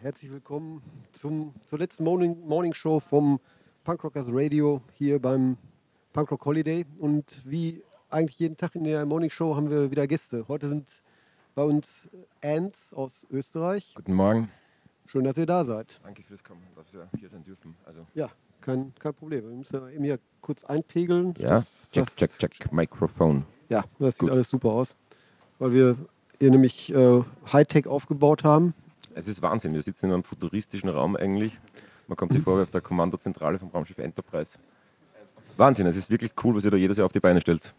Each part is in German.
Herzlich willkommen zum, zur letzten Morning, Morning Show vom Punk Rockers Radio hier beim Punk Rock Holiday. Und wie eigentlich jeden Tag in der Morning Show haben wir wieder Gäste. Heute sind bei uns Ants aus Österreich. Guten Morgen. Schön, dass ihr da seid. Danke fürs Kommen, dass wir hier sein dürfen. Also Ja, kein, kein Problem. Wir müssen ja eben hier kurz einpegeln. ja, Das- check, das- check, check, Mikrofon. Ja, das sieht Gut. alles super aus. Weil wir hier nämlich äh, Hightech aufgebaut haben. Es ist Wahnsinn. Wir sitzen in einem futuristischen Raum eigentlich. Man kommt sich vor wie auf der Kommandozentrale vom Raumschiff Enterprise. Wahnsinn, es ist wirklich cool, was ihr da jedes Jahr auf die Beine stellt.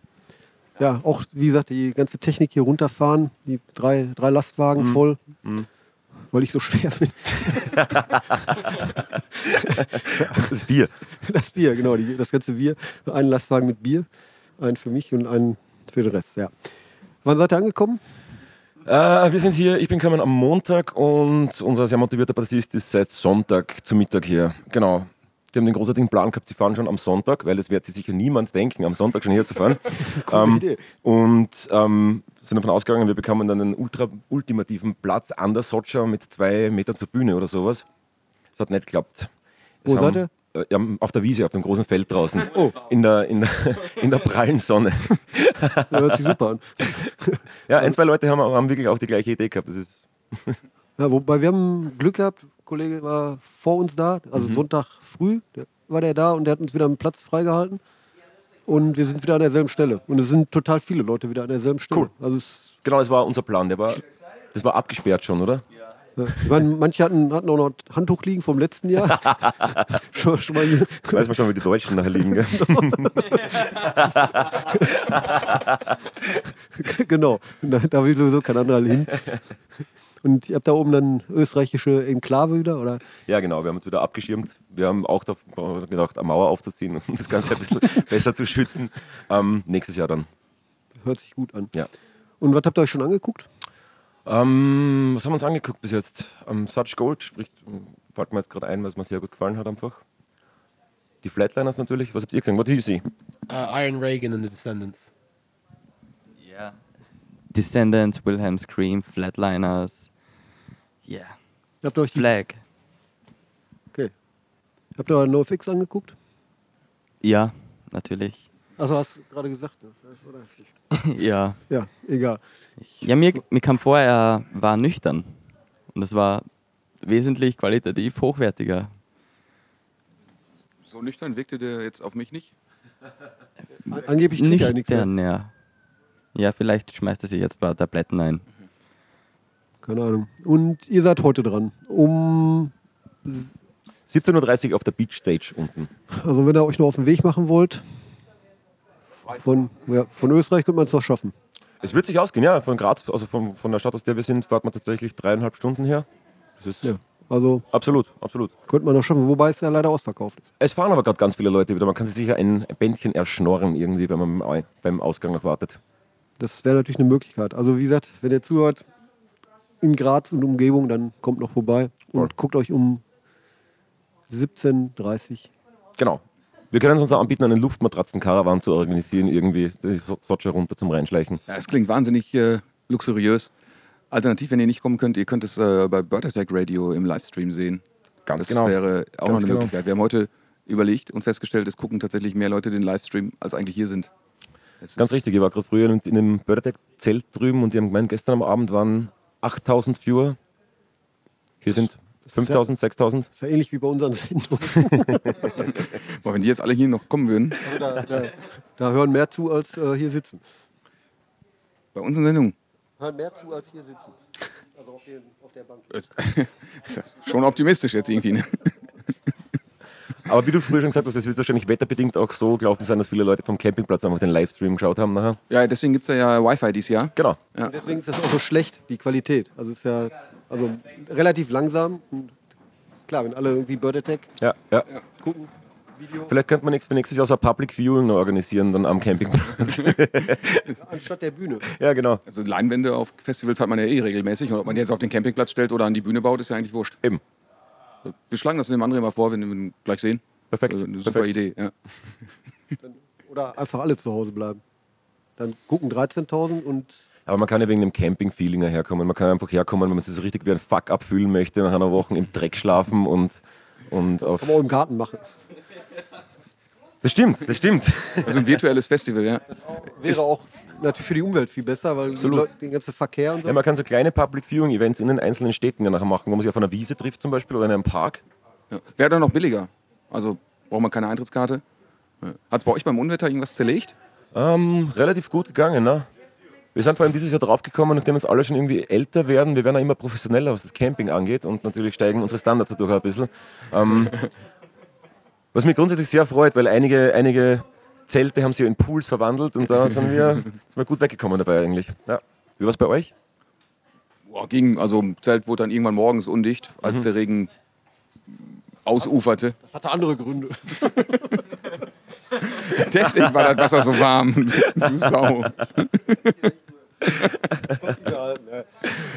Ja, auch wie gesagt, die ganze Technik hier runterfahren, die drei, drei Lastwagen Mhm. voll, Mhm. weil ich so schwer bin. Das Bier. Das Bier, genau, die, das ganze Bier. Ein Lastwagen mit Bier, einen für mich und einen für den Rest, ja. Wann seid ihr angekommen? Äh, wir sind hier, ich bin gekommen am Montag und unser sehr motivierter Bassist ist seit Sonntag zu Mittag hier. Genau. Die haben den großartigen Plan gehabt, sie fahren schon am Sonntag, weil das wird sich sicher niemand denken, am Sonntag schon hier zu fahren. Coole Ähm, Idee. Und ähm, sind davon ausgegangen, wir bekommen dann einen ultra ultimativen Platz an der Sotscha mit zwei Metern zur Bühne oder sowas. Das hat nicht geklappt. Es Wo seid ihr? Äh, ja, auf der Wiese, auf dem großen Feld draußen. Oh. In, der, in, der, in der prallen Sonne. Das hört sich super an. Ja, ein, zwei Leute haben, haben wirklich auch die gleiche Idee gehabt. Das ist, Ja, wobei wir haben Glück gehabt, ein Kollege war vor uns da, also Mhm. Sonntag früh war der da und der hat uns wieder einen Platz freigehalten. Und wir sind wieder an derselben Stelle. Und es sind total viele Leute wieder an derselben Stelle. Cool. Also es, genau, das war unser Plan. Der war, das war abgesperrt schon, oder? ja. Meine, manche hatten, hatten auch noch Handtuch liegen vom letzten Jahr. schon, schon mal hier. Weiß man schon, wie die Deutschen nachher liegen. Gell? genau. Da, da will sowieso kein anderer hin. Und ihr habt da oben dann österreichische Enklave wieder, oder? Ja, genau. Wir haben uns wieder abgeschirmt. Wir haben auch gedacht, eine Mauer aufzuziehen, um das Ganze ein bisschen besser zu schützen. Ähm, nächstes Jahr dann. Hört sich gut an. Ja. Und was habt ihr euch schon angeguckt? Ähm, was haben wir uns angeguckt bis jetzt? Ähm, Such Gold spricht, ähm, fällt mir jetzt gerade ein, was mir sehr gut gefallen hat einfach. Die Flatliners natürlich. Was habt ihr gesehen? What do you see? Uh, Iron Reagan and the Descendants. Yeah. Descendants, Wilhelm Scream, Flatliners. Yeah. Habt ihr euch die, Flag. okay. Habt ihr NoFX angeguckt? Ja, natürlich. Achso, hast du gerade gesagt. ne? Oder? ja. Ja, egal. Ja, mir, mir kam vor, er war nüchtern. Und es war wesentlich qualitativ hochwertiger. So nüchtern wirkte der jetzt auf mich nicht. Angeblich trinkt er nichts mehr. Nüchtern, ja. Ja, vielleicht schmeißt er sich jetzt ein paar Tabletten ein. Keine Ahnung. Und ihr seid heute dran. Um, 17.30 Uhr auf der Beach Stage unten. also wenn ihr euch noch auf den Weg machen wollt, von, ja, von Österreich könnte man es noch schaffen. Es wird sich ausgehen, ja. Von Graz, also von, von der Stadt, aus der wir sind, fährt man tatsächlich dreieinhalb Stunden her. Das ist Ja. Also absolut, absolut. könnte man noch schaffen, wobei es ja leider ausverkauft ist. Es fahren aber gerade ganz viele Leute wieder. Man kann sich sicher ein Bändchen erschnorren irgendwie, wenn man beim Au- beim Ausgang noch wartet. Das wäre natürlich eine Möglichkeit. Also wie gesagt, wenn ihr zuhört in Graz und Umgebung, dann kommt noch vorbei und Voll. guckt euch um 17.30 Uhr. Genau. Wir können uns auch anbieten, einen Luftmatratzen-Caravan zu organisieren, irgendwie die So- Sotscha runter zum Reinschleichen. Ja, es klingt wahnsinnig äh, luxuriös. Alternativ, wenn ihr nicht kommen könnt, ihr könnt es äh, bei Bird Attack Radio im Livestream sehen. Ganz das genau. wäre auch noch Ganz eine genau. Möglichkeit. Wir haben heute überlegt und festgestellt, es gucken tatsächlich mehr Leute den Livestream, als eigentlich hier sind. Es Ganz richtig, ich war gerade früher in in einem Börderdeck-Zelt drüben und die haben gemeint, gestern am Abend waren 8000 Viewer. Hier sind 5000, 6000. ist ja ähnlich wie bei unseren Sendungen. Boah, wenn die jetzt alle hier noch kommen würden, Also da, da, da hören mehr zu, als äh, hier sitzen. bei unseren Sendungen, Hören mehr zu, als hier sitzen. Also auf, den, auf der Bank. ist ist ja schon optimistisch jetzt irgendwie. Ne? Aber wie du früher schon gesagt hast, es wird wahrscheinlich wetterbedingt auch so gelaufen sein, dass viele Leute vom Campingplatz einfach den Livestream geschaut haben nachher. Ja, deswegen gibt es ja Wi-Fi dieses Jahr. Genau. Ja. Und deswegen ist das auch so schlecht, die Qualität. Also ist ja also relativ langsam. Und klar, wenn alle irgendwie Bird Attack Ja, ja. gucken, Video, Vielleicht könnte man nächstes Jahr so ein Public Viewing organisieren, dann am Campingplatz. anstatt der Bühne. ja, genau. Also Leinwände auf Festivals hat man ja eh regelmäßig. Und ob man die jetzt auf den Campingplatz stellt oder an die Bühne baut, ist ja eigentlich wurscht. Eben. Wir schlagen das dem anderen mal vor, wenn wir ihn gleich sehen. Perfekt. Also eine super Perfekt. Idee. Ja. Oder einfach alle zu Hause bleiben. Dann gucken 13.000 und Aber man kann ja wegen dem Camping-Feeling herkommen. Man kann einfach herkommen, wenn man sich so richtig wie ein Fuck-up fühlen möchte, nach einer Woche im Dreck schlafen und, und auf. Kann man auch im Garten machen. Das stimmt, das stimmt. Also ein virtuelles Festival, ja. Wäre auch natürlich für die Umwelt viel besser, weil. Leute, den ganzen Verkehr und so. Ja, man kann so kleine Public Viewing Events in den einzelnen Städten ja nachher machen, wo man sich auf einer Wiese trifft zum Beispiel oder in einem Park. ja. Wäre dann noch billiger. Also braucht man keine Eintrittskarte. Hat es bei euch beim Unwetter irgendwas zerlegt? Ähm, relativ gut gegangen, ne? Wir sind vor allem dieses Jahr draufgekommen, nachdem uns alle schon irgendwie älter werden. Wir werden auch immer professioneller, was das Camping angeht und natürlich steigen unsere Standards dadurch auch ein bisschen. Ähm, was mich grundsätzlich sehr freut, weil einige, einige Zelte haben sich in Pools verwandelt und da sind wir, sind wir gut weggekommen dabei eigentlich. Ja. Wie war es bei euch? Boah, ging, also Zelt wurde dann irgendwann morgens undicht, als der Regen ausuferte. Das hatte andere Gründe. Deswegen war das Wasser so warm. Du Sau.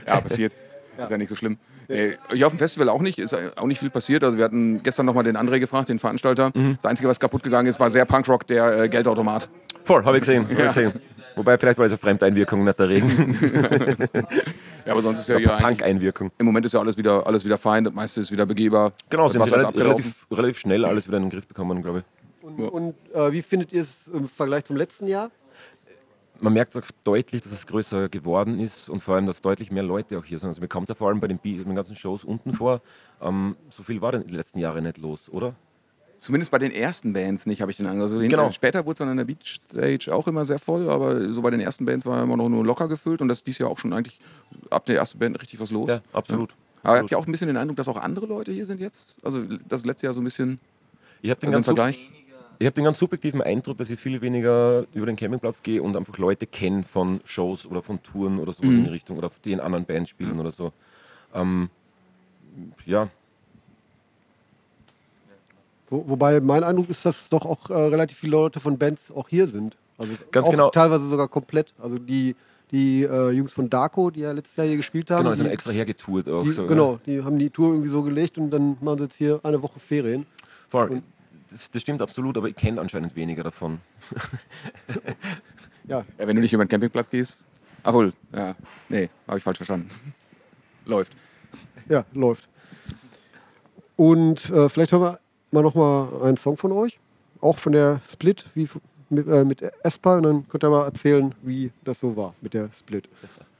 Ja, passiert. Ist ja nicht so schlimm. Nee, hier auf dem Festival auch nicht, ist auch nicht viel passiert. Also wir hatten gestern nochmal den André gefragt, den Veranstalter. Das Einzige, was kaputt gegangen ist, war sehr Punkrock, der äh, Geldautomat. Voll, habe ich gesehen. Hab ich gesehen. Wobei, vielleicht war es eine Fremdeinwirkung, nicht der Regen. Ja, aber sonst ist ja hier Punk-Einwirkung. im Moment ist ja alles wieder, alles wieder fein, das meiste ist wieder begehbar. Genau, sind sie relativ, relativ, relativ schnell alles wieder in den Griff bekommen, glaube ich. Und, und äh, wie findet ihr es im Vergleich zum letzten Jahr? man merkt auch deutlich, dass es größer geworden ist und vor allem, dass deutlich mehr Leute auch hier sind. Also mir kommt ja vor allem bei den, den ganzen Shows unten vor, ähm, so viel war denn die letzten Jahre nicht los, oder? Zumindest bei den ersten Bands nicht, habe ich den Eindruck. Also Genau. Später wurde es dann an der Beach Stage auch immer sehr voll, aber so bei den ersten Bands war immer noch nur locker gefüllt und das ist dieses Jahr auch schon eigentlich ab der ersten Band richtig was los. Ja, absolut. Aber habt ihr auch ein bisschen den Eindruck, dass auch andere Leute hier sind jetzt? Also das letzte Jahr so ein bisschen Ich habe den, also im ganz sub- Vergleich. Ich hab den ganz subjektiven Eindruck, dass ich viel weniger über den Campingplatz gehe und einfach Leute kenne von Shows oder von Touren oder sowas in die Richtung oder die in anderen Bands spielen oder so. Ähm, ja, Wo, wobei mein Eindruck ist, dass doch auch äh, relativ viele Leute von Bands auch hier sind. Also Ganz genau. Teilweise sogar komplett. Also die, die äh, Jungs von Darko, die ja letztes Jahr hier gespielt haben. genau, die sind extra hergetourt auch. die, so, genau, die haben die Tour irgendwie so gelegt und dann machen sie jetzt hier eine Woche Ferien. Ja. Voll. Das, das stimmt absolut, aber ich kenne anscheinend weniger davon. Ja, Ja, wenn du nicht über den Campingplatz gehst. Ah wohl, ja. Nee, habe ich falsch verstanden. Läuft. ja, läuft. Und äh, vielleicht hören wir mal noch mal einen Song von euch, auch von der Split, wie mit, äh, mit Espa, und dann könnt ihr mal erzählen, wie das so war mit der Split.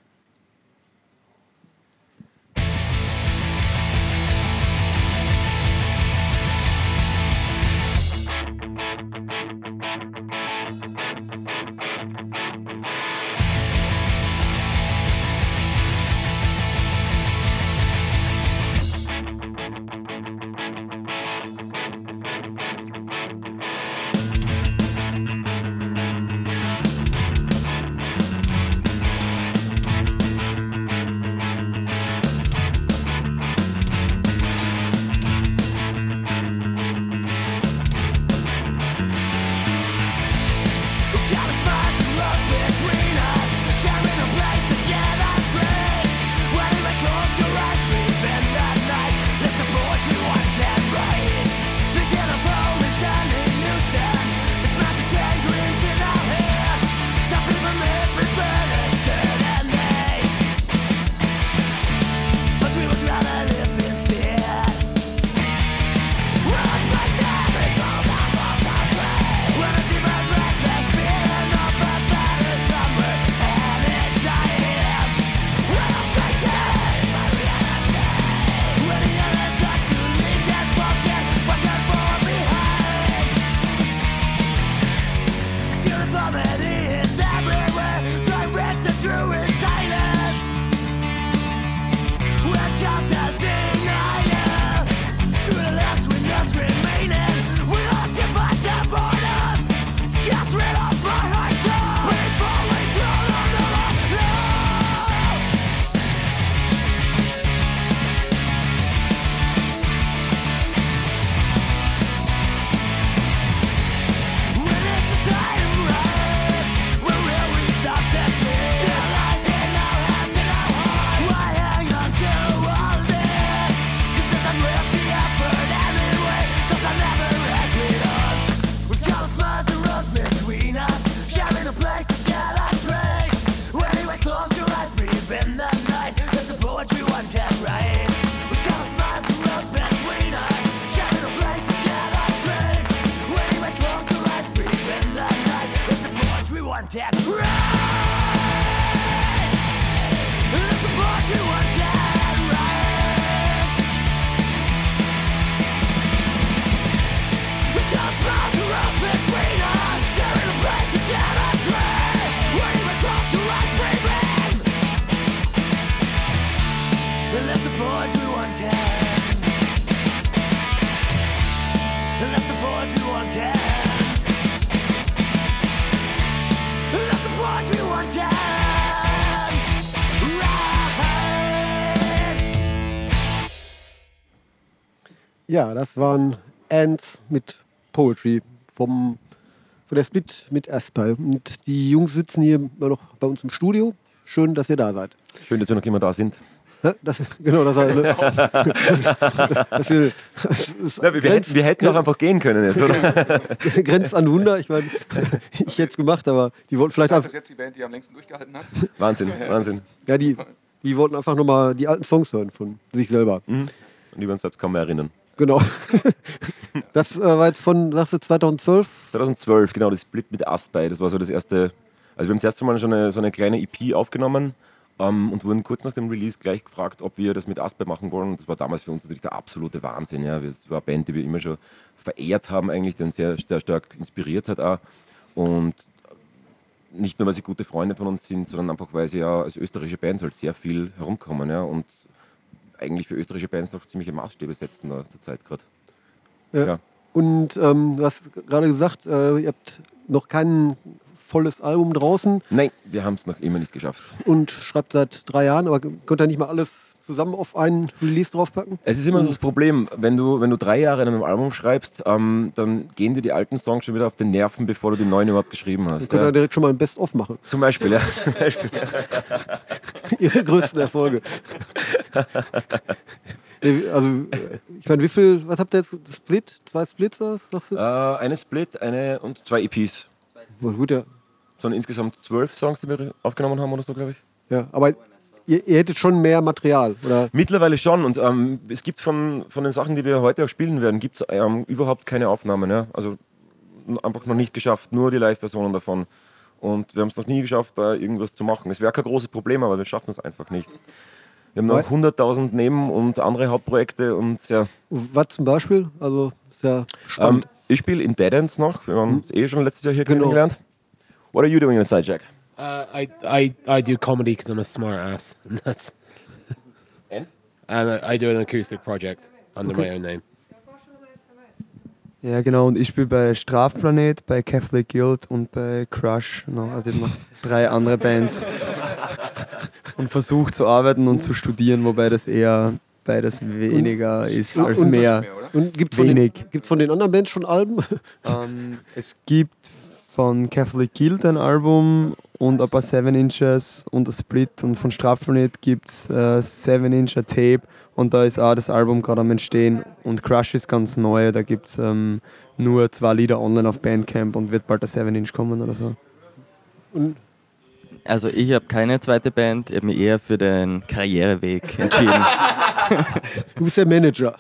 Ja, das waren Ants mit Poetry vom, von der Split mit Aspire. Und die Jungs sitzen hier immer noch bei uns im Studio. Schön, dass ihr da seid. Schön, dass wir noch immer da sind. Das, genau, das, das, das, das ist, Ja, wir, wir, hätten, wir hätten auch einfach gehen können jetzt, oder? grenzt an Wunder. Ich meine, ich hätte es gemacht, aber die wollten vielleicht Das einfach, ist jetzt die Band, die am längsten durchgehalten hat. Wahnsinn, Wahnsinn. ja, die, die wollten einfach nochmal die alten Songs hören von sich selber. Und über uns selbst kaum mehr erinnern. Genau. Das äh, war jetzt von, sagst du, 2012? 2012, genau, das Split mit Astbei, das war so das erste. Also wir haben das erste Mal schon eine, so eine kleine EP aufgenommen ähm, und wurden kurz nach dem Release gleich gefragt, ob wir das mit Astbei machen wollen. Und das war damals für uns natürlich der absolute Wahnsinn. Ja. Es war eine Band, die wir immer schon verehrt haben, eigentlich, die uns sehr, sehr stark inspiriert hat auch. Und nicht nur, weil sie gute Freunde von uns sind, sondern einfach, weil sie ja als österreichische Band halt sehr viel herumkommen. Ja. Und eigentlich für österreichische Bands noch ziemliche Maßstäbe setzen zur Zeit gerade. Ja. Ja. Und ähm, du hast gerade gesagt, äh, ihr habt noch kein volles Album draußen Nein, wir haben es noch immer nicht geschafft. und schreibt seit drei Jahren, aber könnt ihr nicht mal alles zusammen auf einen Release draufpacken? Es ist immer so das Problem, wenn du, wenn du drei Jahre an einem Album schreibst, ähm, dann gehen dir die alten Songs schon wieder auf den Nerven, bevor du die neuen überhaupt geschrieben Dann hast. könnt ihr Ja. direkt schon mal ein Best-of machen. Zum Beispiel, ja. Ihre größten Erfolge. Also, ich meine, wie viel, was habt ihr jetzt? Split? Zwei Splits, sagst du? äh, eine Split, eine und zwei EPs. Wohl Gut, ja. Sondern insgesamt zwölf Songs, die wir aufgenommen haben oder so, glaube ich. ja. Aber ihr, ihr hättet schon mehr Material, oder? Mittlerweile schon. Und ähm, es gibt von, von den Sachen, die wir heute auch spielen werden, gibt es ähm, überhaupt keine Aufnahmen. Ja? Also einfach noch nicht geschafft, nur die Live-Versionen davon. Und wir haben es noch nie geschafft, da irgendwas zu machen. Es wäre kein großes Problem, aber wir schaffen es einfach nicht. Wir haben noch Weil- 100.000 Neben- und andere Hauptprojekte und ja. Was zum Beispiel? Also, ist ja Ähm, spannend. ich spiele in Dead Ends noch. Wir haben es eh schon letztes Jahr hier Genau. kennengelernt. What are you doing inside, Jack? Uh, I, I, I do comedy because I'm a smart ass. And that's And? and I, I do an acoustic project under my own name. Ja, genau. Und ich spiele bei Strafplanet, bei Catholic Guild und bei Crush. Noch, also ich habe noch drei andere Bands. Und versuche zu arbeiten und zu studieren, wobei das eher beides weniger ist als und- mehr. Und gibt es von, den- gibt's von den anderen Bands schon Alben? Ähm, es gibt von Catholic Guild ein Album und ein paar 7 Inches und ein Split. Und von Strafplanet gibt es äh, 7 Incher Tape und da ist auch das Album gerade am Entstehen. Und Crush ist ganz neu, da gibt es ähm, nur zwei Lieder online auf Bandcamp und wird bald der 7 Inch kommen oder so. Und Also ich habe keine zweite Band, ich habe mich eher für den Karriereweg entschieden. du bist der Manager.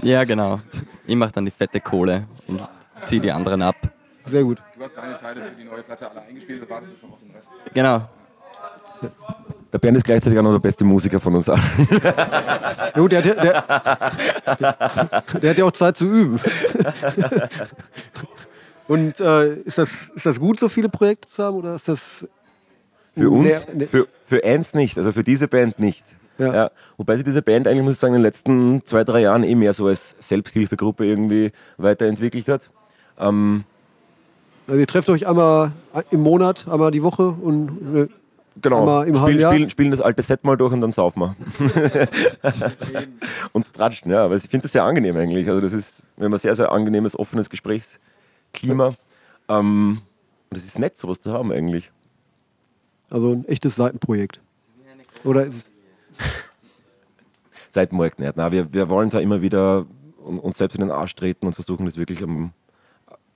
ja, genau. Ich mache dann die fette Kohle und ziehe die anderen ab. Sehr gut. Deine Teile für die neue Platte alle eingespielt und wartest jetzt noch auf den Rest. Genau. Der Bernd ist gleichzeitig auch noch der beste Musiker von uns allen. Gut, der, der, der, der hat ja auch Zeit zu üben. Und äh, ist, das, ist das gut, so viele Projekte zu haben? Oder ist das. Für uns, Nee, nee. für, für Ants nicht, also für diese Band nicht. Ja. Ja. Wobei sich diese Band eigentlich, muss ich sagen, in den letzten zwei, drei Jahren eh mehr so als Selbsthilfegruppe irgendwie weiterentwickelt hat. Ähm, Also, ihr trefft euch einmal im Monat, einmal die Woche und. Äh, genau, Aber im halben spielen, spielen, das alte Set mal durch und dann saufen wir. und tratschen, ja, aber ich finde das sehr angenehm eigentlich. Also das ist, wir haben ein sehr, sehr angenehmes, offenes Gesprächsklima. Ähm, und es ist nett, sowas zu haben eigentlich. also ein echtes Seitenprojekt. Oder ist Seitenprojekt nicht. Nein, wir, wir wollen es ja immer wieder un- uns selbst in den Arsch treten und versuchen das wirklich am,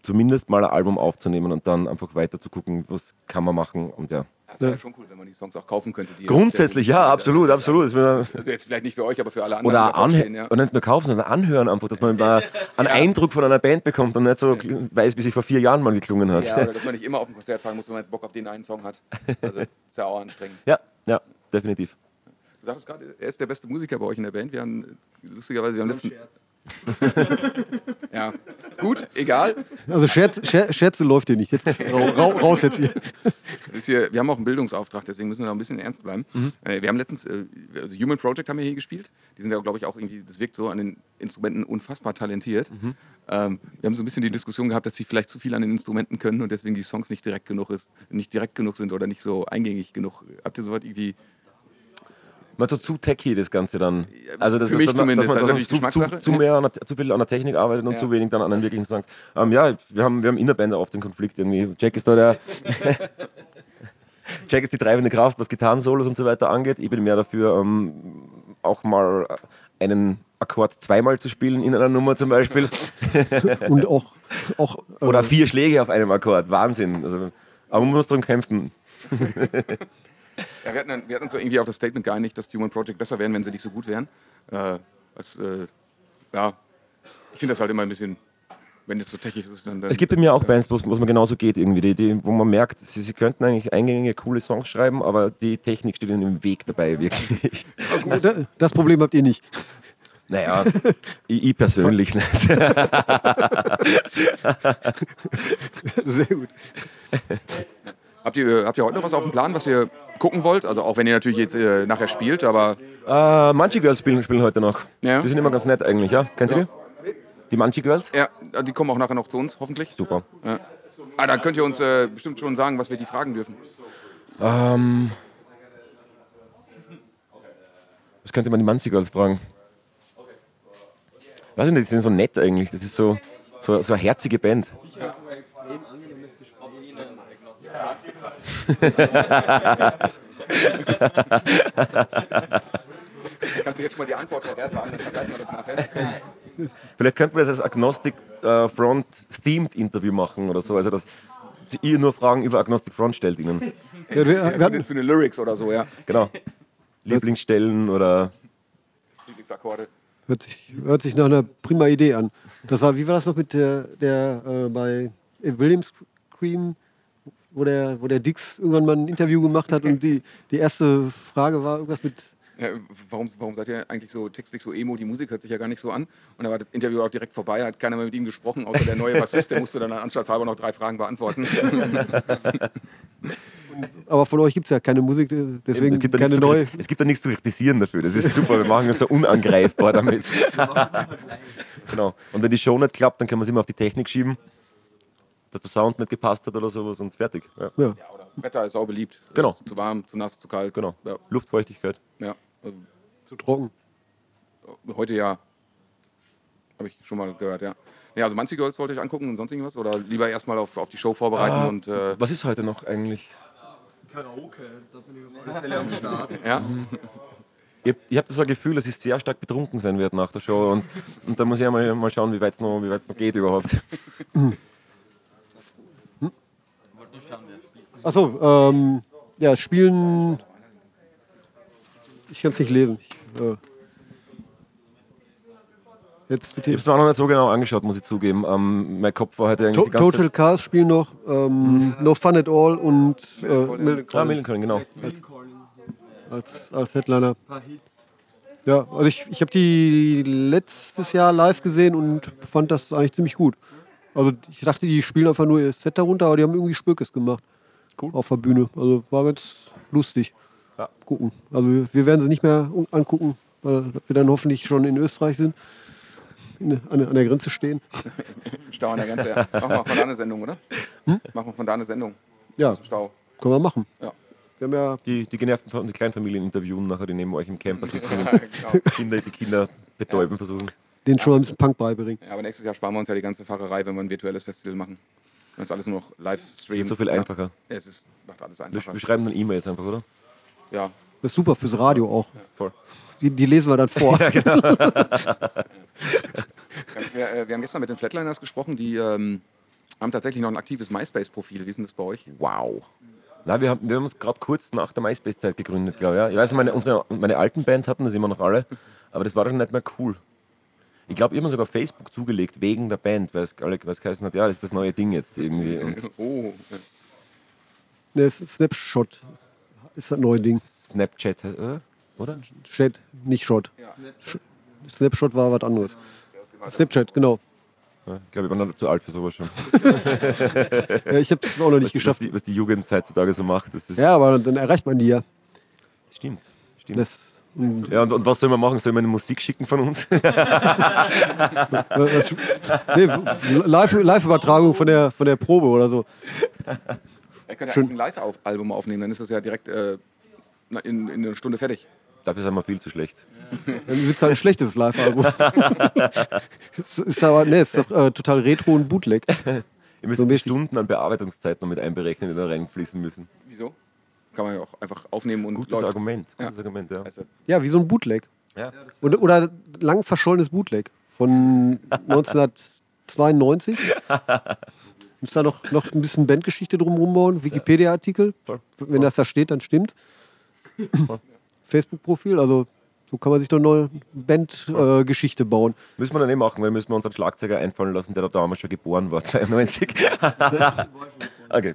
zumindest mal ein Album aufzunehmen und dann einfach weiter zu gucken, was kann man machen. Und ja, Das wäre schon cool, wenn man die Songs auch kaufen könnte. Die Grundsätzlich, ja, sind. absolut, absolut. Also jetzt vielleicht nicht für euch, aber für alle anderen. Oder anhören, ja. und nicht nur kaufen, sondern anhören einfach, dass man mal einen Eindruck von einer Band bekommt und nicht so weiß, wie sie vor vier Jahren mal geklungen hat. Ja, oder dass man nicht immer auf ein Konzert fahren muss, wenn man jetzt Bock auf den einen Song hat. Also ist ja auch anstrengend. Ja, ja, definitiv. Du sagtest gerade, er ist der beste Musiker bei euch in der Band. Wir haben lustigerweise, wir haben letzten. ja, gut, egal. Also Scherz, Scher, Scherze läuft hier nicht. Jetzt ra, ra, raus jetzt hier. Hier, wir haben auch einen Bildungsauftrag, deswegen müssen wir da ein bisschen ernst bleiben. Äh, wir haben letztens, äh, also Human Project haben wir hier gespielt. Die sind ja, glaube ich, auch irgendwie, das wirkt so an den Instrumenten unfassbar talentiert. Ähm, wir haben so ein bisschen die Diskussion gehabt, dass sie vielleicht zu viel an den Instrumenten können und deswegen die Songs nicht direkt genug ist, nicht direkt genug sind oder nicht so eingängig genug. Habt ihr soweit irgendwie Man tut zu techy das Ganze dann. Also das Für ist, mich dass man, zumindest, dass man, also dass man natürlich zu, zu, Geschmackssache. zu, mehr an der, zu viel an der Technik arbeitet und Ja. zu wenig dann an den wirklichen Songs. Ähm, ja, wir haben, wir haben in der Band oft den Konflikt irgendwie. Jack ist da der. Jack ist die treibende Kraft, was Gitarrensolos und so weiter angeht. Ich bin mehr dafür, ähm, auch mal einen Akkord zweimal zu spielen in einer Nummer zum Beispiel. Und auch, auch äh, Oder vier Schläge auf einem Akkord. Wahnsinn. Also, aber man muss darum kämpfen. Ja, wir, hatten, dann- wir hatten uns so irgendwie auf das Statement geeinigt, dass die Human Project besser wären, wenn sie nicht so gut wären. Äh, als, äh, ja, ich finde das halt immer ein bisschen, wenn es so technisch ist, dann. dann Es gibt bei mir auch Bands, wo es mir genauso geht, irgendwie, die, die, wo man merkt, sie, sie könnten eigentlich eingängige, coole Songs schreiben, aber die Technik steht ihnen im Weg dabei, wirklich. da- das Problem habt ihr nicht. Naja, ich, ich persönlich nicht. Sehr gut. Habt ihr, habt ihr heute noch was auf dem Plan, was ihr gucken wollt? Also auch wenn ihr natürlich jetzt äh, nachher spielt, aber äh, Manche Girls spielen, spielen heute noch. Ja. Die sind immer ganz nett eigentlich, ja? Kennt ihr die? Die Manche Girls? ja, die kommen auch nachher noch zu uns, hoffentlich. Super. Ja. Ah, da könnt ihr uns äh, bestimmt schon sagen, was wir die fragen dürfen. Ähm, was könnte man die Manche Girls fragen? Weiß ich nicht, die sind so nett eigentlich. Das ist so, so, so eine herzige Band. Kannst du jetzt schon mal die Antwort vorher sagen, dann vergleichen wir das nachher. Vielleicht könnte man das als Agnostic äh, Front Themed Interview machen oder so. Also, dass sie ihr nur Fragen über Agnostic Front stellt ihnen. Ja, wir, wir Zu den, hatten, zu den Lyrics oder so, ja. Genau. Lieblingsstellen oder. Lieblingsakkorde. hört, sich, hört sich nach einer prima Idee an. Das war, wie war das noch mit der, der äh, bei Williams Cream, wo der, wo der Dix irgendwann mal ein Interview gemacht hat und die, die erste Frage war irgendwas mit Ja, warum, warum seid ihr eigentlich so textlich so emo? Die Musik hört sich ja gar nicht so an. Und da war das Interview auch direkt vorbei, hat keiner mehr mit ihm gesprochen, außer der neue Bassist, der musste dann anstatthalber noch drei Fragen beantworten. Aber von euch gibt es ja keine Musik, äh, deswegen es, gibt keine nichts neue. Zu, es gibt da nichts zu kritisieren dafür. Das ist super. Wir machen es so unangreifbar damit. genau. Und wenn die Show nicht klappt, dann kann man es immer auf die Technik schieben, dass der Sound nicht gepasst hat oder sowas und fertig. Ja. Ja. Ja, oder Wetter ist auch beliebt. Genau. Zu warm, zu nass, zu kalt. Genau. Ja, Luftfeuchtigkeit. ja. Also, Zu trocken. heute ja. Habe ich schon mal gehört, ja. Ja, also Manzi Girls wollte ich angucken und sonst irgendwas? Oder lieber erstmal auf, auf die Show vorbereiten Ah. und äh, Was ist heute noch eigentlich? Karaoke, da bin ich auf alle Fälle am Start. ja. Ich habe hab das so ein Gefühl, dass ich sehr stark betrunken sein werde nach der Show. Und, und da muss ich ja mal, mal schauen, wie weit es noch, wie noch geht überhaupt. Achso, ähm, ja, spielen. Ich kann es nicht lesen. Ich, äh, jetzt bitte. Ich habe es mir auch noch nicht so genau angeschaut, muss ich zugeben. Ähm, mein Kopf war heute eigentlich To die ganze Total Cars spielen noch, ähm, No Fun at All und äh, Millen Ah, Millencolin, genau. als, als Headliner. Ja, also ich, ich habe die letztes Jahr live gesehen und fand das eigentlich ziemlich gut. Also ich dachte, die spielen einfach nur ihr Set darunter, aber die haben irgendwie Spökes gemacht. Cool. Auf der Bühne. Also war ganz lustig. Ja. Gucken. Also wir, werden sie nicht mehr angucken, weil wir dann hoffentlich schon in Österreich sind. In, an, an der Grenze stehen. Im Stau an der Grenze, ja. Machen wir von da eine Sendung, oder? Machen wir von da eine Sendung. Ja, Aus dem Stau. können wir machen. Ja. Wir haben ja Die, die genervten die Kleinfamilien interviewen nachher, die neben euch im Camper sitzen Ja, genau. Kinder, die Kinder betäuben versuchen. den schon mal ein bisschen Punk beibringen. ja, aber nächstes Jahr sparen wir uns ja die ganze Fahrerei, wenn wir ein virtuelles Festival machen. Wenn es alles nur noch live streamen. ist so viel einfacher. Ja, es ist, macht alles Wir, einfacher. wir schreiben dann E-Mails einfach, oder? Ja, Das ist super fürs Radio auch. Voll. Die, die lesen wir dann vor. Wir, äh, wir haben gestern mit den Flatliners gesprochen, die ähm, haben tatsächlich noch ein aktives MySpace-Profil. Wie ist denn das bei euch? Wow. Nein, wir haben, wir haben uns gerade kurz nach der MySpace-Zeit gegründet, glaube ich. Ja. Ich weiß, meine, unsere, meine alten Bands hatten das immer noch alle, aber das war dann nicht mehr cool. Ich glaube, ich habe mir sogar Facebook zugelegt wegen der Band, weil es, alle- weil es geheißen hat, ja, das ist das neue Ding jetzt irgendwie. Und Oh, Ne, Snapshot. Ist das neue Ding. Snapchat, äh, oder? Chat, nicht Shot. Sch- Snapshot war was anderes. Snapchat, genau. Ja, ich glaube, ich war noch zu alt für sowas schon. Ja, ich habe es auch noch nicht was, geschafft. die, was die Jugend heutzutage so macht, das ist. Ja, aber dann erreicht man die ja. Stimmt. stimmt. Das, ja, und, und was soll man machen? Soll man eine Musik schicken von uns? was, nee, Live- Live-Übertragung von, der, von der Probe oder so. Er könnte Schön. ein Live-Album aufnehmen, dann ist das ja direkt äh, in, in einer Stunde fertig. Dafür sind wir viel zu schlecht. Dann wird es halt ein schlechtes Live-Album. Es ist aber, ne, es ist doch äh, total retro und Bootleg. Ihr müsst So. Stunden an Bearbeitungszeit noch mit einberechnen, die da reinfließen müssen. Kann man ja auch einfach aufnehmen und Gutes läuft. Argument. Ja. Gutes Argument, ja. Also, Ja, wie so ein Bootleg. ja. Oder, oder lang verschollenes Bootleg von 1992. Muss da noch, noch ein bisschen Bandgeschichte drumherum bauen, Wikipedia-Artikel. Wenn das da steht, dann stimmt. Facebook-Profil, also so kann man sich doch eine neue Bandgeschichte äh, bauen. Müssen wir dann eh machen, weil müssen wir unseren Schlagzeuger einfallen lassen, der da damals schon geboren war, 92. okay.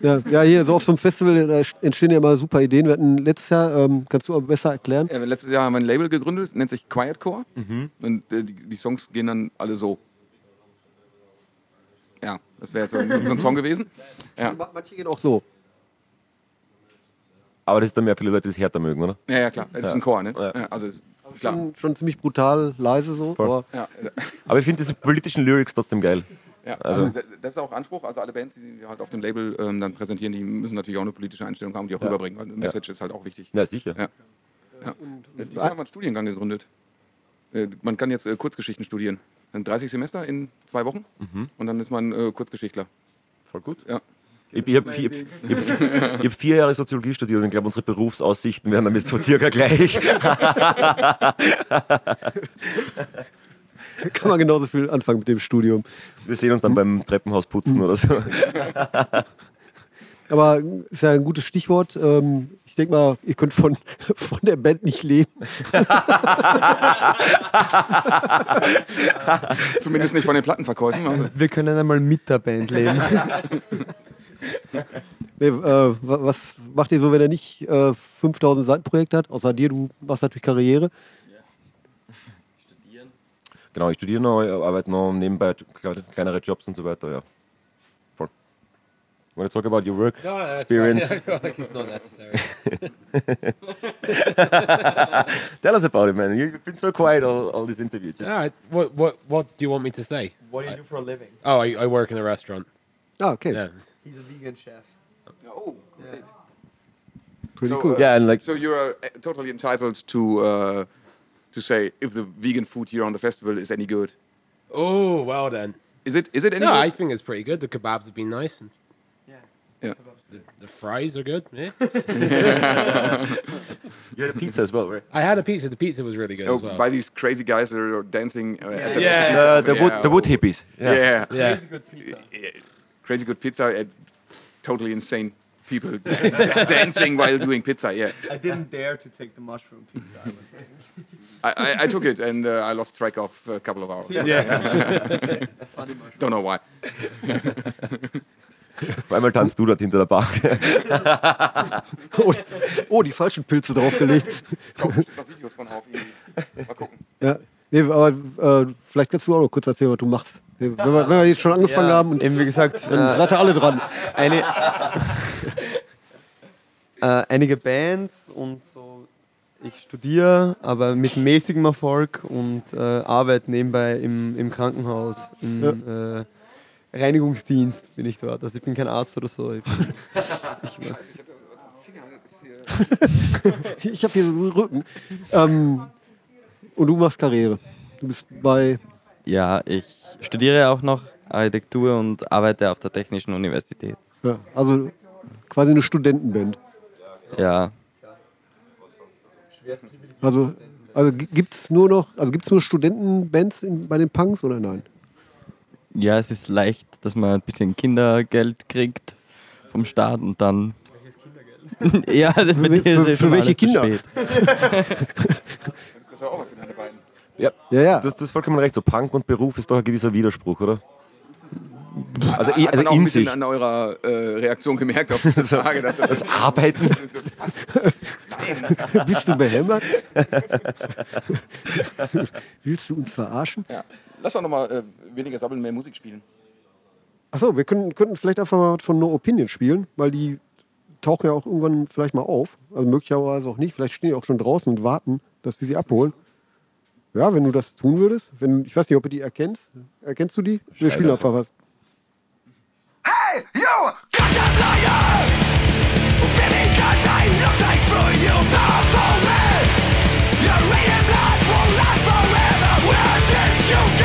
Ja, ja, hier so auf so einem Festival da entstehen ja immer super Ideen. Wir hatten letztes Jahr, ähm, kannst du aber besser erklären? äh, letztes Jahr haben wir ein Label gegründet, nennt sich Quietcore. Mhm. Und äh, die, die Songs gehen dann alle so. Ja, das wäre jetzt so, ein- so ein Song gewesen. Ja, Manche gehen auch so. Aber das ist dann mehr für die Leute, die es härter mögen, oder? ja, ja klar. Das ist ein Chor, ne? Ja. Ja, also, klar. Schon, schon ziemlich brutal leise so. Aber Ja, äh, Aber ich finde diese politischen Lyrics trotzdem geil. Ja. Also- Also, das ist auch Anspruch. Also alle Bands, die wir halt auf dem Label ähm, dann präsentieren, die müssen natürlich auch eine politische Einstellung haben, die auch rüberbringen. Weil eine Message ist halt auch wichtig. Ja, sicher. Ja. Ja. Dieses Jahr haben wir einen Studiengang gegründet. Äh, Man kann jetzt äh, Kurzgeschichten studieren. Dann 30 Semester in zwei Wochen und dann ist man äh, Kurzgeschichtler. Voll gut. Ja. Ich, ich habe vier, hab, hab vier Jahre Soziologie studiert und ich glaube, unsere Berufsaussichten wären damit so circa gleich. kann man genauso viel anfangen mit dem Studium. Wir sehen uns dann beim Treppenhaus putzen oder so. Aber ist ja ein gutes Stichwort. Ähm, ich denke mal, ihr könnt von, von der Band nicht leben. Zumindest nicht von den Plattenverkäufen. Also, Wir können einmal mit der Band leben. Nee, äh, wa- was macht ihr so, wenn er nicht äh, 5000 Seiten Projekt hat? Außer dir, du machst natürlich Karriere. Genau, ich studiere noch, ich arbeite noch nebenbei kle- kleinere Jobs und so weiter, ja. Voll. Want to talk about your work experience? it's not necessary. Tell us about it, man. You've been so quiet all, all these interviews. Just- Yeah, what what what do you want me to say? What do you do for a living? Oh, I, I work in a restaurant. Oh, okay. Yeah. He's a vegan chef. oh, great. Pretty So, cool. uh, Yeah, and like So you're uh, totally entitled to uh, to say if the vegan food here on the festival is any good. Oh, well then. Is it? Is it any No, I think it's pretty good. The kebabs have been nice. And Yeah. the, the fries are good. Yeah. you had a pizza as well, right? I had a pizza. The pizza was really good Oh, as well. by these crazy guys that are dancing. Uh, at the, Yeah. at Uh, the, the wood, the wood hippies. Yeah. Yeah. yeah. yeah. good pizza. Crazy good pizza. And totally insane people dancing while doing pizza. Yeah. I didn't dare to take the mushroom pizza. I I, I, took it and uh, I lost track of a couple of hours. Yeah. mushroom. Don't know why. Auf einmal tanzt du dort hinter der Bar. Oh, oh, die falschen Pilze draufgelegt. Bestimmt noch Videos von auf. irgendwie. Mal gucken. ja. Nee, aber äh, vielleicht kannst du auch noch kurz erzählen, was du machst. Wenn wir, wenn wir jetzt schon angefangen haben und eben wie gesagt, dann äh, seid ihr alle dran. eine, äh, einige Bands und so. Ich studiere, aber mit mäßigem Erfolg und äh, arbeite nebenbei im, im Krankenhaus, im äh, Reinigungsdienst bin ich dort. Also ich bin kein Arzt oder so. Ich bin, ich mach's. Ich habe hier so einen Rücken. Ähm, und du machst Karriere. Du bist bei. Ja, ich studiere auch noch Architektur und arbeite auf der Technischen Universität. Ja, also quasi eine Studentenband. Ja, Also, also gibt es nur noch, also gibt es nur Studentenbands in, bei den Punks oder nein? ja, es ist leicht, dass man ein bisschen Kindergeld kriegt vom Staat und dann ja, für, Für- für- für welche Kinder? spät. Das war auch für deine beiden. Ja, Ja, ja. Das, das ist vollkommen recht. So Punk und Beruf ist doch ein gewisser Widerspruch, oder? Also, Hat man also auch ein in bisschen sich. an eurer äh, Reaktion gemerkt auf diese Frage, dass das, Das Arbeiten. Was? Nein. Bist du behämmert? Willst du uns verarschen? Ja. Lass doch nochmal äh, weniger sabbeln, mehr Musik spielen. Achso, wir können, könnten vielleicht einfach mal was von No Opinion spielen, weil die tauchen ja auch irgendwann vielleicht mal auf. Also möglicherweise auch nicht. Vielleicht stehen die auch schon draußen und warten, dass wir sie abholen. Ja, wenn du das tun würdest. Wenn, ich weiß nicht, ob du die erkennst. Erkennst du die? Wir spielen einfach was. Hey, you goddamn liar! Feeling cause I look like through you, for me! Your rain blood will last forever. Where did you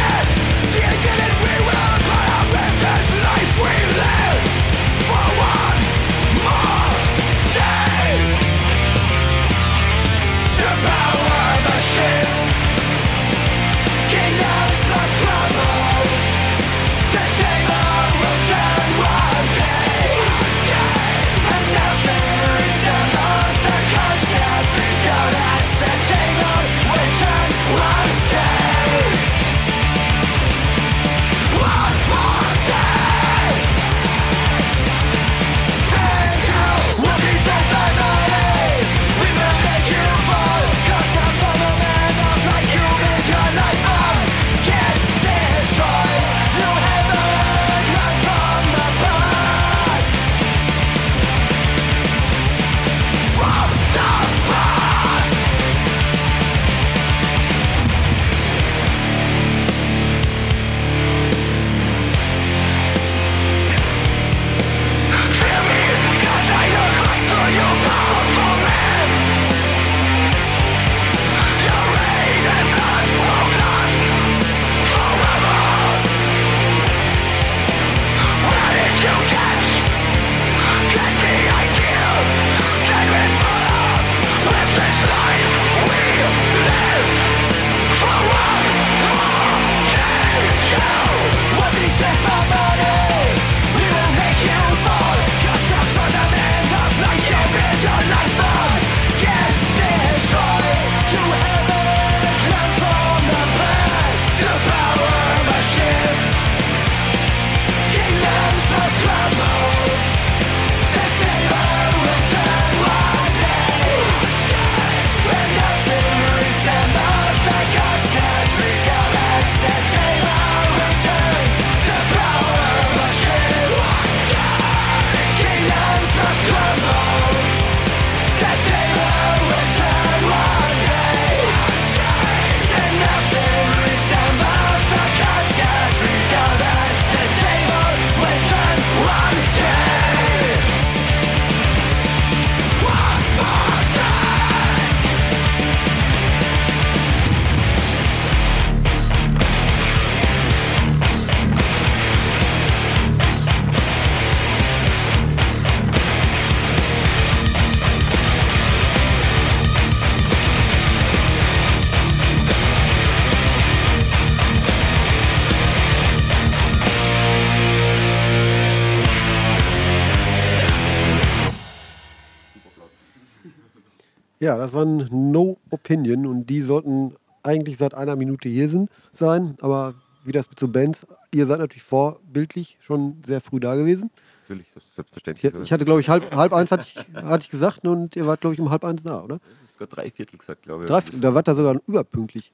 Ja, das waren No Opinion und die sollten eigentlich seit einer Minute hier sind, sein. Aber wie das mit so Bands, ihr seid natürlich vorbildlich schon sehr früh da gewesen. Natürlich, selbstverständlich. Ich, ich hatte, glaube ich, halb, halb eins hatte ich, hatte ich gesagt und ihr wart, glaube ich, um halb eins da, oder? Das ist sogar drei Viertel gesagt, glaube ich. Drei, da wart ihr sogar überpünktlich.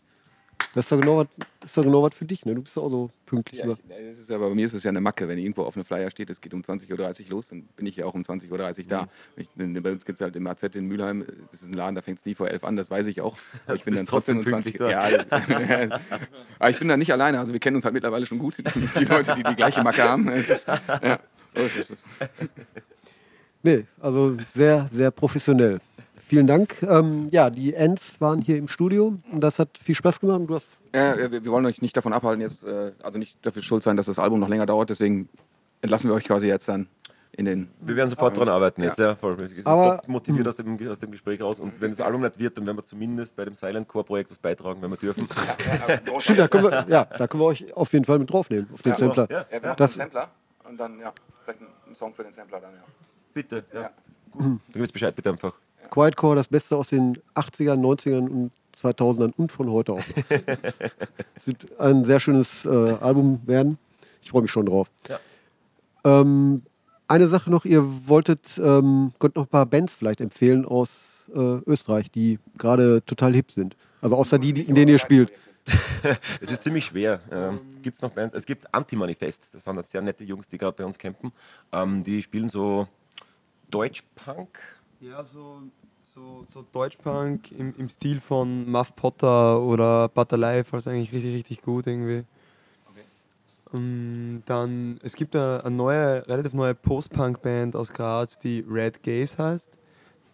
Das ist doch genau was, ist doch genau was für dich, ne? Du bist doch auch so pünktlich. Ja, ich, das ist, aber bei mir ist es ja eine Macke. Wenn irgendwo auf einem Flyer steht, es geht um 20.30 Uhr los, dann bin ich ja auch um 20.30 Uhr da. Ich, bin- bei uns gibt es halt im AZ in Mülheim, das ist ein Laden, da fängt es nie vor 11 an, das weiß ich auch. Aber ich bin dann trotzdem um trotzdem 20 ja, Aber ich bin da nicht alleine, also wir kennen uns halt mittlerweile schon gut, die Leute, die die gleiche Macke haben. Es ist, ja, es. Nee, also sehr, sehr professionell. Vielen Dank. Ähm, ja, die Ends waren hier im Studio und das hat viel Spaß gemacht. Und du hast Ja, äh, wir wir wollen euch nicht davon abhalten, jetzt, äh, also nicht dafür schuld sein, dass das Album noch länger dauert, deswegen entlassen wir euch quasi jetzt dann in den. Wir werden sofort dran arbeiten jetzt, ja. voll. Ich bin Aber- motiviert aus dem, aus dem Gespräch raus. Und wenn das Album nicht wird, dann werden wir zumindest bei dem Silent Core Projekt was beitragen, wenn wir dürfen. Stimmt, da können wir, ja, da können wir euch auf jeden Fall mit draufnehmen, auf den Sampler. Ja, Ja, wir machen Das- einen Sampler und dann, ja, vielleicht einen Song für den Sampler dann, ja. bitte. Ja. Ja. Gut. Du gibst Bescheid bitte einfach. Quietcore, das Beste aus den 80ern, 90ern und 2000ern und von heute auch. Es wird ein sehr schönes äh, Album werden. Ich freue mich schon drauf. Ja. Ähm, eine Sache noch, ihr wolltet, ähm, könnt noch ein paar Bands vielleicht empfehlen aus äh, Österreich, die gerade total hip sind. Also außer die, die in denen ihr spielt. Es ist ziemlich schwer. Ähm, gibt es noch Bands? Es gibt Anti-Manifest. Das sind sehr nette Jungs, die gerade bei uns campen. Ähm, die spielen so Deutsch-Punk. Ja, so, so, so Deutschpunk im, im Stil von Muff Potter oder Butter Life, also eigentlich richtig, richtig gut irgendwie. Ähm, dann, es gibt eine, eine neue, relativ neue Post-Punk-Band aus Graz, die Red Gaze heißt.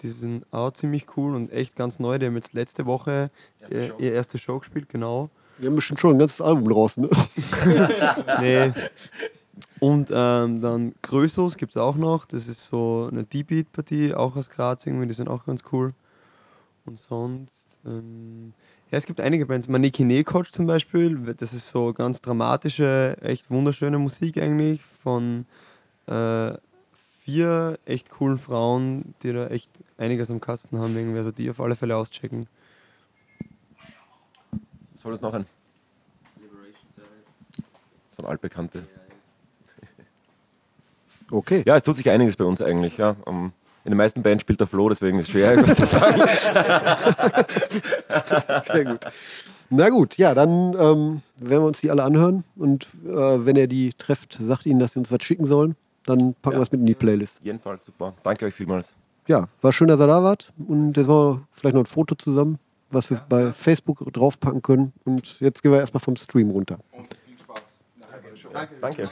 Die sind auch ziemlich cool und echt ganz neu. Die haben jetzt letzte Woche ihr, ihr erste Show gespielt, genau. Die haben bestimmt schon ein ganzes Album draußen. Ne? Nee. Und ähm, dann Größos gibt es auch noch. Das ist so eine D-Beat-Partie, auch aus Graz irgendwie. Die sind auch ganz cool. Und sonst, ähm, ja, es gibt einige Bands. Maniki Nekoc zum Beispiel. Das ist so ganz dramatische, echt wunderschöne Musik eigentlich von äh, vier echt coolen Frauen, die da echt einiges am Kasten haben. Irgendwie. Also die auf alle Fälle auschecken. Soll es noch ein? So ein altbekannte. Okay. Ja, es tut sich einiges bei uns eigentlich. Ja. Ähm, in den meisten Bands spielt der Flo, deswegen ist es schwer, etwas zu sagen. Sehr gut. Na gut, ja, dann ähm, werden wir uns die alle anhören. Und äh, wenn ihr die trefft, sagt ihnen, dass sie uns was schicken sollen. Dann packen Ja. wir es mit in die Playlist. Jedenfalls super. Danke euch vielmals. Ja, war schön, dass ihr da wart. Und jetzt machen wir vielleicht noch ein Foto zusammen, was wir bei Facebook draufpacken können. Und jetzt gehen wir erstmal vom Stream runter. Und viel Spaß der Show. Danke.